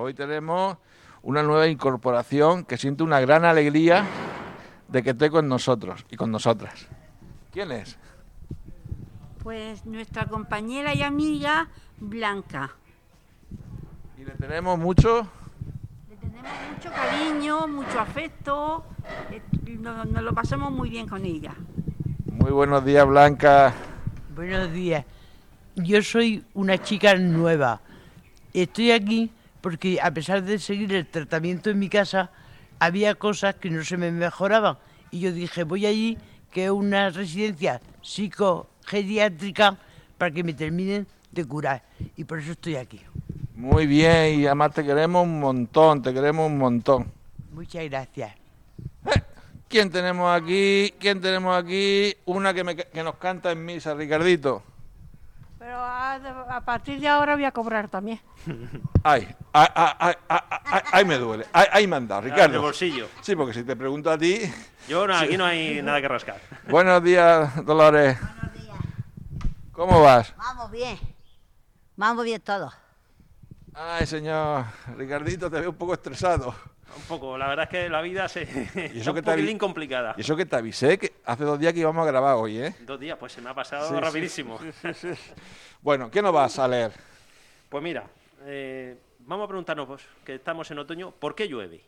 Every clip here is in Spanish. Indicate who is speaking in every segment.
Speaker 1: Hoy tenemos una nueva incorporación que siente una gran alegría de que esté con nosotros y con nosotras. ¿Quién es?
Speaker 2: Pues nuestra compañera y amiga Blanca.
Speaker 1: Y le tenemos mucho.
Speaker 2: Le tenemos mucho cariño, mucho afecto, eh, nos, nos lo pasamos muy bien con ella.
Speaker 1: Muy buenos días, Blanca.
Speaker 3: Buenos días. Yo soy una chica nueva. Estoy aquí porque a pesar de seguir el tratamiento en mi casa, había cosas que no se me mejoraban. Y yo dije, voy allí, que es una residencia psicogeriátrica, para que me terminen de curar. Y por eso estoy aquí.
Speaker 1: Muy bien, y además te queremos un montón, te queremos un montón.
Speaker 3: Muchas gracias.
Speaker 1: ¿Quién tenemos aquí? ¿Quién tenemos aquí? Una que, me- que nos canta en misa, Ricardito.
Speaker 4: Pero a, a partir de ahora voy a cobrar también.
Speaker 1: Ay, ay, ay, ay, ay, me duele. Ay, me dado,
Speaker 5: Ah, de
Speaker 1: Ricardo.
Speaker 5: bolsillo.
Speaker 1: Sí, porque si te pregunto a ti.
Speaker 5: Yo no, aquí no hay nada que rascar.
Speaker 1: Buenos días, Dolores. ¿Cómo vas?
Speaker 6: Vamos bien. Vamos bien todos.
Speaker 1: Ay, señor Ricardito, te veo un poco estresado.
Speaker 5: Un poco, la verdad es que la vida se
Speaker 1: Y
Speaker 5: es
Speaker 1: eso
Speaker 5: un
Speaker 1: que te avi-
Speaker 5: poquitín complicada.
Speaker 1: Y eso que te avisé, que hace dos días que íbamos a grabar hoy, ¿eh?
Speaker 5: Dos días, pues se me ha pasado
Speaker 1: Sí, sí,
Speaker 5: rapidísimo.
Speaker 1: Bueno, ¿qué nos vas a leer?
Speaker 5: Pues mira, eh, vamos a preguntarnos, pues, que estamos en otoño, ¿por qué llueve?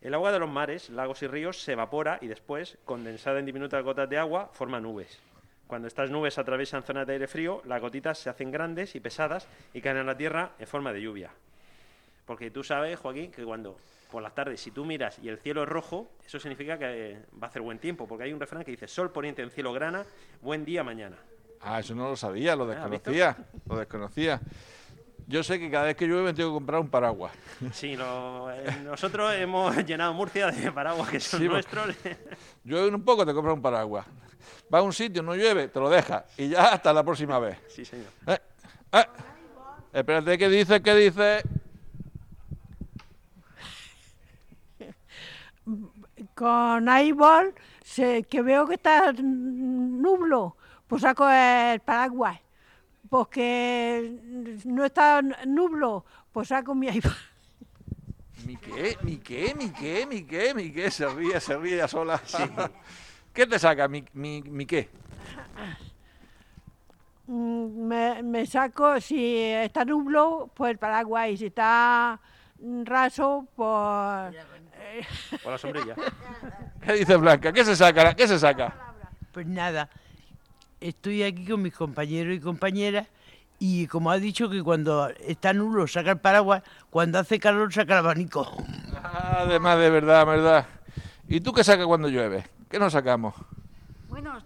Speaker 5: El agua de los mares, lagos y ríos se evapora y después, condensada en diminutas gotas de agua, forma nubes. Cuando estas nubes atraviesan zonas de aire frío, las gotitas se hacen grandes y pesadas y caen en la tierra en forma de lluvia. Porque tú sabes, Joaquín, que cuando por las tardes, si tú miras y el cielo es rojo, eso significa que eh, va a hacer buen tiempo, porque hay un refrán que dice sol poniente en cielo grana, buen día mañana.
Speaker 1: Ah, eso no lo sabía, lo
Speaker 5: Ah,
Speaker 1: desconocía. Lo desconocía. Yo sé que cada vez que llueve tengo que comprar un paraguas.
Speaker 5: Sí, lo- eh, nosotros hemos llenado Murcia de paraguas que son
Speaker 1: Sí, porque-
Speaker 5: nuestros.
Speaker 1: Llueve un poco, te compras un paraguas. Vas a un sitio, no llueve, te lo dejas. Y ya hasta la próxima vez.
Speaker 5: sí, señor.
Speaker 1: Eh, eh. Espérate, ¿qué dice? ¿Qué dice?
Speaker 4: Con iBall, se, que veo que está nublo, pues saco el paraguas. Porque no está nublo, pues saco mi iBall.
Speaker 1: ¿Mi qué? ¿Mi qué? ¿Mi qué? ¿Mi qué? ¿Mi qué? Se ríe, se ríe ya sola. ¿Qué te saca? ¿Mi, mi, mi qué?
Speaker 4: Mm, Me, me saco, si está nublo, pues el paraguas. Y si está raso, pues... eh,
Speaker 5: Por la sombrilla.
Speaker 1: ¿Qué dice Blanca? ¿Qué se saca? ¿Qué se saca?
Speaker 3: Pues nada, estoy aquí con mis compañeros y compañeras y como ha dicho que cuando está nulo saca el paraguas, cuando hace calor saca el abanico.
Speaker 1: Además, de verdad, verdad. ¿Y tú qué sacas cuando llueve? ¿Qué nos sacamos?
Speaker 2: Bueno,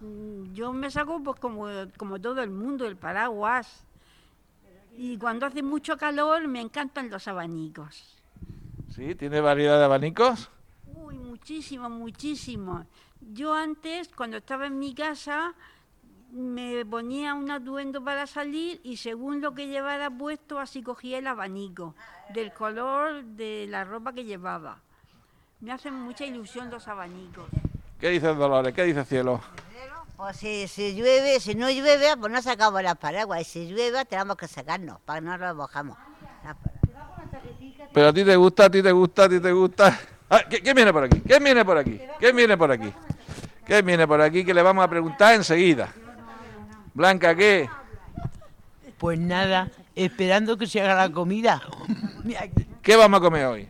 Speaker 2: yo me saco pues como, como todo el mundo, el paraguas. Y cuando hace mucho calor me encantan los abanicos.
Speaker 1: ¿Sí? ¿Tiene variedad de abanicos?
Speaker 2: Uy, muchísimo, muchísimo. Yo antes, cuando estaba en mi casa, me ponía un atuendo para salir y según lo que llevara puesto, así cogía el abanico, del color de la ropa que llevaba. Me hacen mucha ilusión los abanicos.
Speaker 1: ¿Qué dice Dolores? ¿Qué dice Cielo?
Speaker 6: Pues si, si llueve, si no llueve, pues no sacamos las paraguas. Y si llueve, tenemos que sacarnos, para que no nos mojamos.
Speaker 1: Pero a ti te gusta, a ti te gusta, a ti te gusta. Ah, ¿qué- ¿Quién viene por aquí? ¿Quién viene por aquí? ¿Quién viene por aquí? ¿Quién viene por aquí? Que le vamos a preguntar enseguida. Blanca, ¿qué?
Speaker 3: Pues nada, esperando que se haga la comida.
Speaker 1: ¿Qué vamos a comer hoy?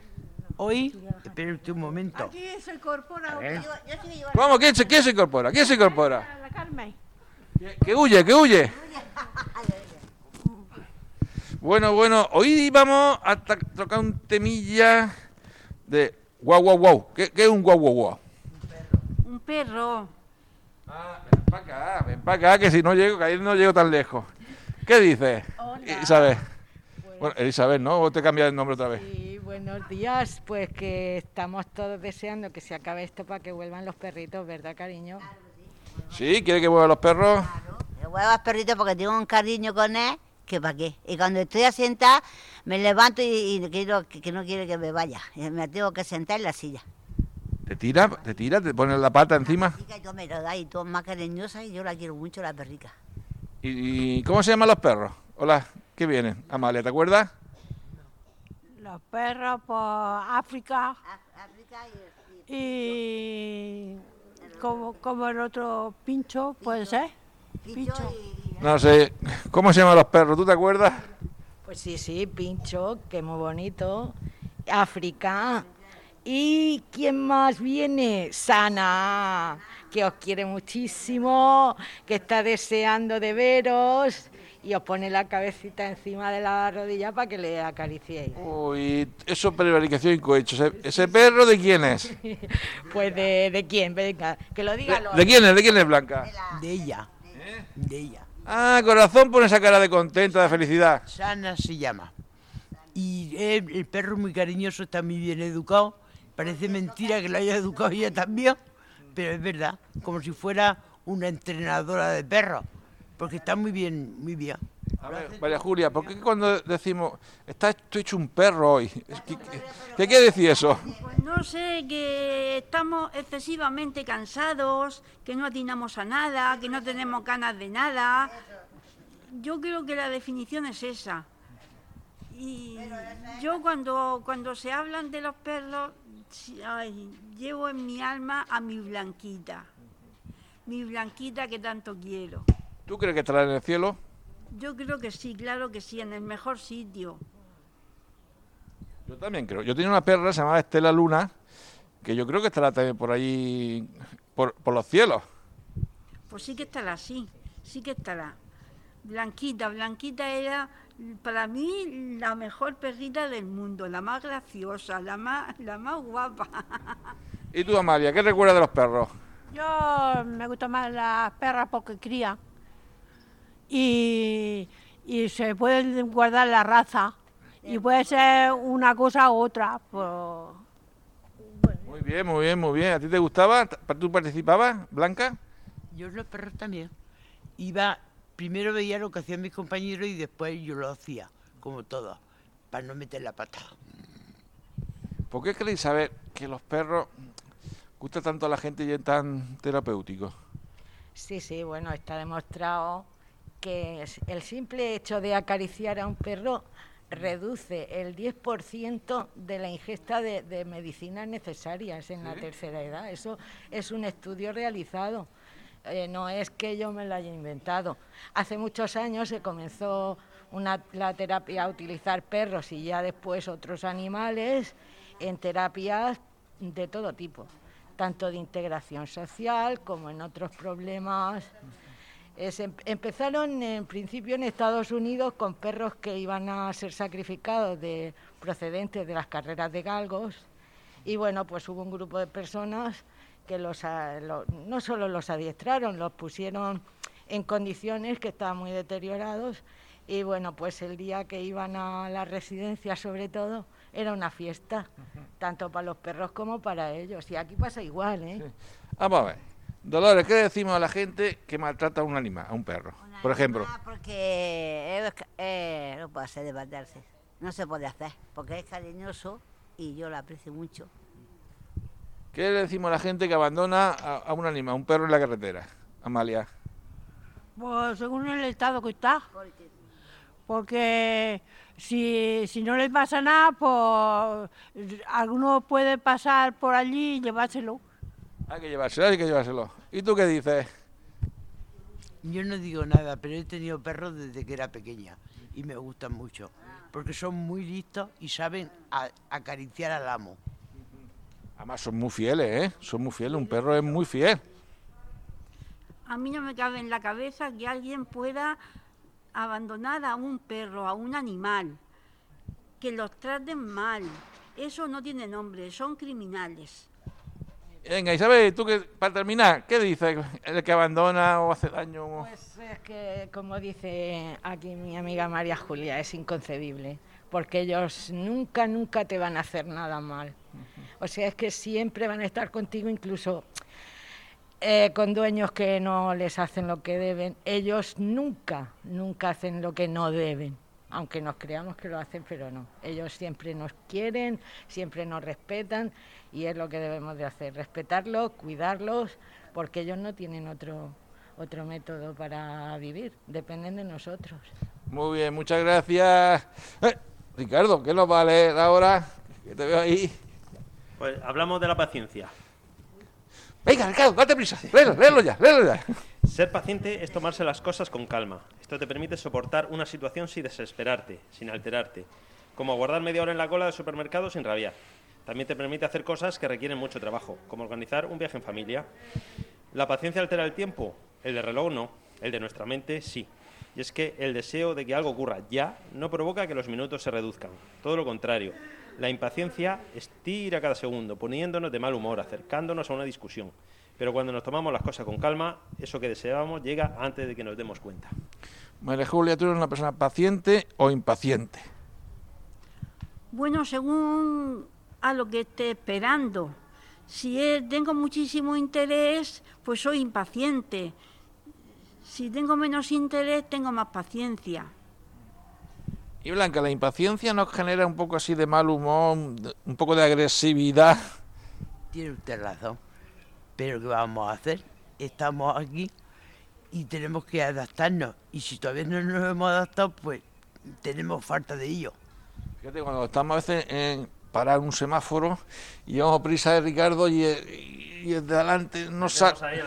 Speaker 3: Hoy, espera usted un momento.
Speaker 4: Aquí se incorpora
Speaker 6: llevo
Speaker 1: ¿Cómo? ¿Quién se, quién se incorpora? ¿Quién se incorpora?
Speaker 4: la Carmen.
Speaker 1: Que- huye, que huye. Bueno, bueno, hoy vamos a tocar un temilla de guau, guau, guau. ¿Qué, qué es un guau, guau, guau?
Speaker 2: Un perro.
Speaker 1: Ah, ven para acá, ven para acá, que si no llego, que ahí no llego tan lejos. ¿Qué dices, Isabel? Bueno, Elizabeth, ¿no? ¿O te cambias el nombre otra vez?
Speaker 7: Sí, buenos días. Pues que estamos todos deseando que se acabe esto para que vuelvan los perritos, ¿verdad, cariño?
Speaker 1: ¿Sí? ¿Quiere que vuelvan los perros?
Speaker 6: Le voy a dar perrito porque tengo un cariño con él que para qué. Y cuando estoy asentada, me levanto y, y quiero, que, que no quiere que me vaya. Me tengo que sentar en la silla.
Speaker 1: ¿Te tira? ¿Te tira? ¿Te pones la pata encima?
Speaker 6: Perrica, y todo me lo da y todo es más cariñosa y yo la quiero mucho, la perrica.
Speaker 1: ¿Y, y cómo se llaman los perros? Hola, ¿qué vienen? Amalia, ¿te acuerdas?
Speaker 4: Los perros por África
Speaker 6: África
Speaker 4: y como, como el otro pincho, puede ser. Pincho.
Speaker 1: No sé. ¿Cómo se llaman los perros? ¿Tú te acuerdas?
Speaker 7: Pues sí, sí, Pincho, que muy bonito. África. ¿Y quién más viene? Sana, que os quiere muchísimo, que está deseando de veros y os pone la cabecita encima de la rodilla para que le acariciéis.
Speaker 1: Uy, eso es prevaricación y cohecho. ¿Ese, ese perro de quién es?
Speaker 7: Pues de, de quién, venga, que lo diga
Speaker 1: ¿De, de quién es? ¿De quién es Blanca?
Speaker 3: De ella. De ella.
Speaker 1: Ah, corazón pone esa cara de contenta, de felicidad.
Speaker 3: Sana se llama. Y el, el perro muy cariñoso, está muy bien educado. Parece mentira que lo haya educado ella también, pero es verdad, como si fuera una entrenadora de perros, porque está muy bien, muy bien.
Speaker 1: A ver, María Julia, ¿por qué cuando decimos, estás tú hecho un perro hoy? ¿Qué, qué- qué quiere decir eso?
Speaker 2: Pues no sé, que estamos excesivamente cansados, que no atinamos a nada, que no tenemos ganas de nada. Yo creo que la definición es esa. Y yo cuando, cuando se hablan de los perros, ay, llevo en mi alma a mi blanquita. Mi blanquita que tanto quiero.
Speaker 1: ¿Tú crees que estará en el cielo?
Speaker 2: Yo creo que sí, claro que sí, en el mejor sitio.
Speaker 1: Yo también creo. Yo tenía una perra, se llamaba Estela Luna, que yo creo que estará también por allí, por, por los cielos.
Speaker 2: Pues sí que estará, sí, sí que estará. Blanquita, Blanquita era para mí la mejor perrita del mundo, la más graciosa, la más, la más guapa.
Speaker 1: ¿Y tú, Amalia, qué recuerdas de los perros?
Speaker 4: Yo me gustan más las perras porque crían y, y se puede guardar la raza y puede ser una cosa u otra. Pues,
Speaker 1: Muy bien, muy bien, muy bien. ¿A ti te gustaba? ¿Tú participabas, Blanca?
Speaker 3: Yo los perros también. Iba, primero veía lo que hacían mis compañeros y después yo lo hacía, como todos, para no meter la pata.
Speaker 1: ¿Por qué queréis saber que los perros gusta tanto a la gente y es tan terapéutico?
Speaker 7: Sí, sí, bueno, está demostrado que el simple hecho de acariciar a un perro reduce el 10% de la ingesta de, de medicinas necesarias en la tercera edad. Eso es un estudio realizado. Eh, no es que yo me lo haya inventado. Hace muchos años se comenzó una, la terapia a utilizar perros y ya después otros animales en terapias de todo tipo, tanto de integración social como en otros problemas. Em- empezaron en principio en Estados Unidos con perros que iban a ser sacrificados de procedentes de las carreras de galgos y bueno, pues hubo un grupo de personas que los, a- lo- no solo los adiestraron, los pusieron en condiciones que estaban muy deteriorados y bueno, pues el día que iban a la residencia sobre todo era una fiesta, tanto para los perros como para ellos. Y aquí pasa igual, ¿eh?
Speaker 1: Vamos a ver. Dolores, ¿qué decimos a la gente que maltrata a un animal, a un perro? Por ejemplo.
Speaker 6: Porque eh, no puede ser debatirse. No se puede hacer, porque es cariñoso y yo lo aprecio mucho.
Speaker 1: ¿Qué le decimos a la gente que abandona a, a un animal, a un perro en la carretera? Amalia.
Speaker 4: pues según el estado que está. Porque si, si no le pasa nada, pues alguno puede pasar por allí y llevárselo.
Speaker 1: Hay que llevárselo, hay que llevárselo. ¿Y tú qué dices?
Speaker 3: Yo no digo nada, pero he tenido perros desde que era pequeña y me gustan mucho, porque son muy listos y saben a- acariciar al amo.
Speaker 1: Además son muy fieles, ¿eh? Son muy fieles, un perro es muy fiel.
Speaker 2: A mí no me cabe en la cabeza que alguien pueda abandonar a un perro, a un animal, que los traten mal. Eso no tiene nombre, son criminales.
Speaker 1: Venga, Isabel, tú que para terminar, ¿qué dices? ¿El que abandona o hace daño?
Speaker 7: Pues es que, como dice aquí mi amiga María Julia, es inconcebible, porque ellos nunca, nunca te van a hacer nada mal. O sea, es que siempre van a estar contigo, incluso eh, con dueños que no les hacen lo que deben. Ellos nunca, nunca hacen lo que no deben aunque nos creamos que lo hacen, pero no. Ellos siempre nos quieren, siempre nos respetan y es lo que debemos de hacer, respetarlos, cuidarlos, porque ellos no tienen otro, otro método para vivir, dependen de nosotros.
Speaker 1: Muy bien, muchas gracias. Eh, Ricardo, ¿qué nos va a leer ahora? Que te veo ahí.
Speaker 5: Pues hablamos de la paciencia.
Speaker 1: Venga, Ricardo, date prisa. Léelo, léelo ya, léelo ya.
Speaker 5: Ser paciente es tomarse las cosas con calma. Esto te permite soportar una situación sin desesperarte, sin alterarte, como aguardar media hora en la cola del supermercado sin rabiar. También te permite hacer cosas que requieren mucho trabajo, como organizar un viaje en familia. ¿La paciencia altera el tiempo? El de reloj no, el de nuestra mente sí. Y es que el deseo de que algo ocurra ya no provoca que los minutos se reduzcan. Todo lo contrario, la impaciencia estira cada segundo, poniéndonos de mal humor, acercándonos a una discusión. Pero cuando nos tomamos las cosas con calma, eso que deseábamos llega antes de que nos demos cuenta.
Speaker 1: María Julia, ¿tú eres una persona paciente o impaciente?
Speaker 2: Bueno, según a lo que esté esperando. Si tengo muchísimo interés, pues soy impaciente. Si tengo menos interés, tengo más paciencia.
Speaker 1: Y Blanca, la impaciencia nos genera un poco así de mal humor, un poco de agresividad.
Speaker 3: Tiene usted razón. Pero ¿qué vamos a hacer? Estamos aquí y tenemos que adaptarnos. Y si todavía no nos hemos adaptado, pues tenemos falta de ello.
Speaker 1: Fíjate, cuando estamos a veces en parar un semáforo y vamos prisa de Ricardo y, y el de adelante no sale.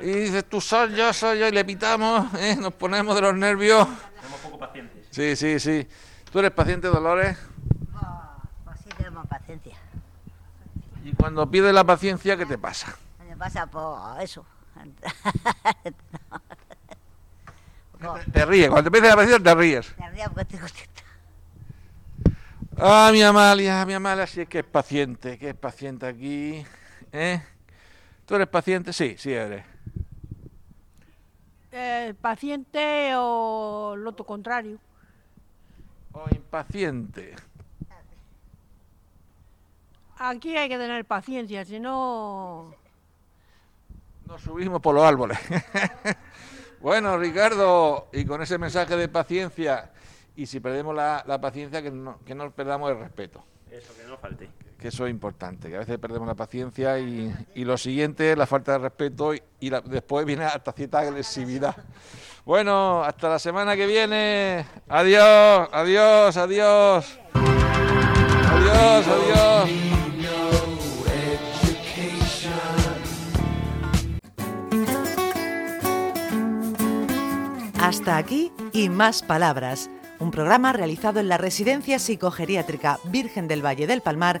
Speaker 1: Y dices, tú sal, yo soy yo, y le pitamos, ¿eh? nos ponemos de los nervios.
Speaker 5: Somos poco pacientes.
Speaker 1: Sí, sí, sí. ¿Tú eres paciente, Dolores?
Speaker 6: pues sí tenemos paciencia.
Speaker 1: Y cuando pides la paciencia, ¿qué te pasa?
Speaker 6: Me pasa por eso.
Speaker 1: Te, te ríes, cuando te pides la paciencia te ríes.
Speaker 6: Me río porque estoy contenta.
Speaker 1: Ah, mi Amalia, mi Amalia, sí es que es paciente, que es paciente aquí. ¿Eh? ¿Tú eres paciente? Sí, sí eres.
Speaker 4: Eh, paciente o lo otro contrario.
Speaker 1: O impaciente.
Speaker 4: Aquí hay que tener paciencia, si no...
Speaker 1: Nos subimos por los árboles. bueno, Ricardo, y con ese mensaje de paciencia, y si perdemos la, la paciencia, que no, que no perdamos el respeto.
Speaker 5: Eso, que no falte.
Speaker 1: Que eso es importante, que a veces perdemos la paciencia y, y lo siguiente la falta de respeto y, después viene hasta cierta agresividad. Bueno, hasta la semana que viene. Adiós, adiós, adiós. Adiós, adiós.
Speaker 8: Hasta aquí y más palabras. Un programa realizado en la Residencia Psicogeriátrica Virgen del Valle del Palmar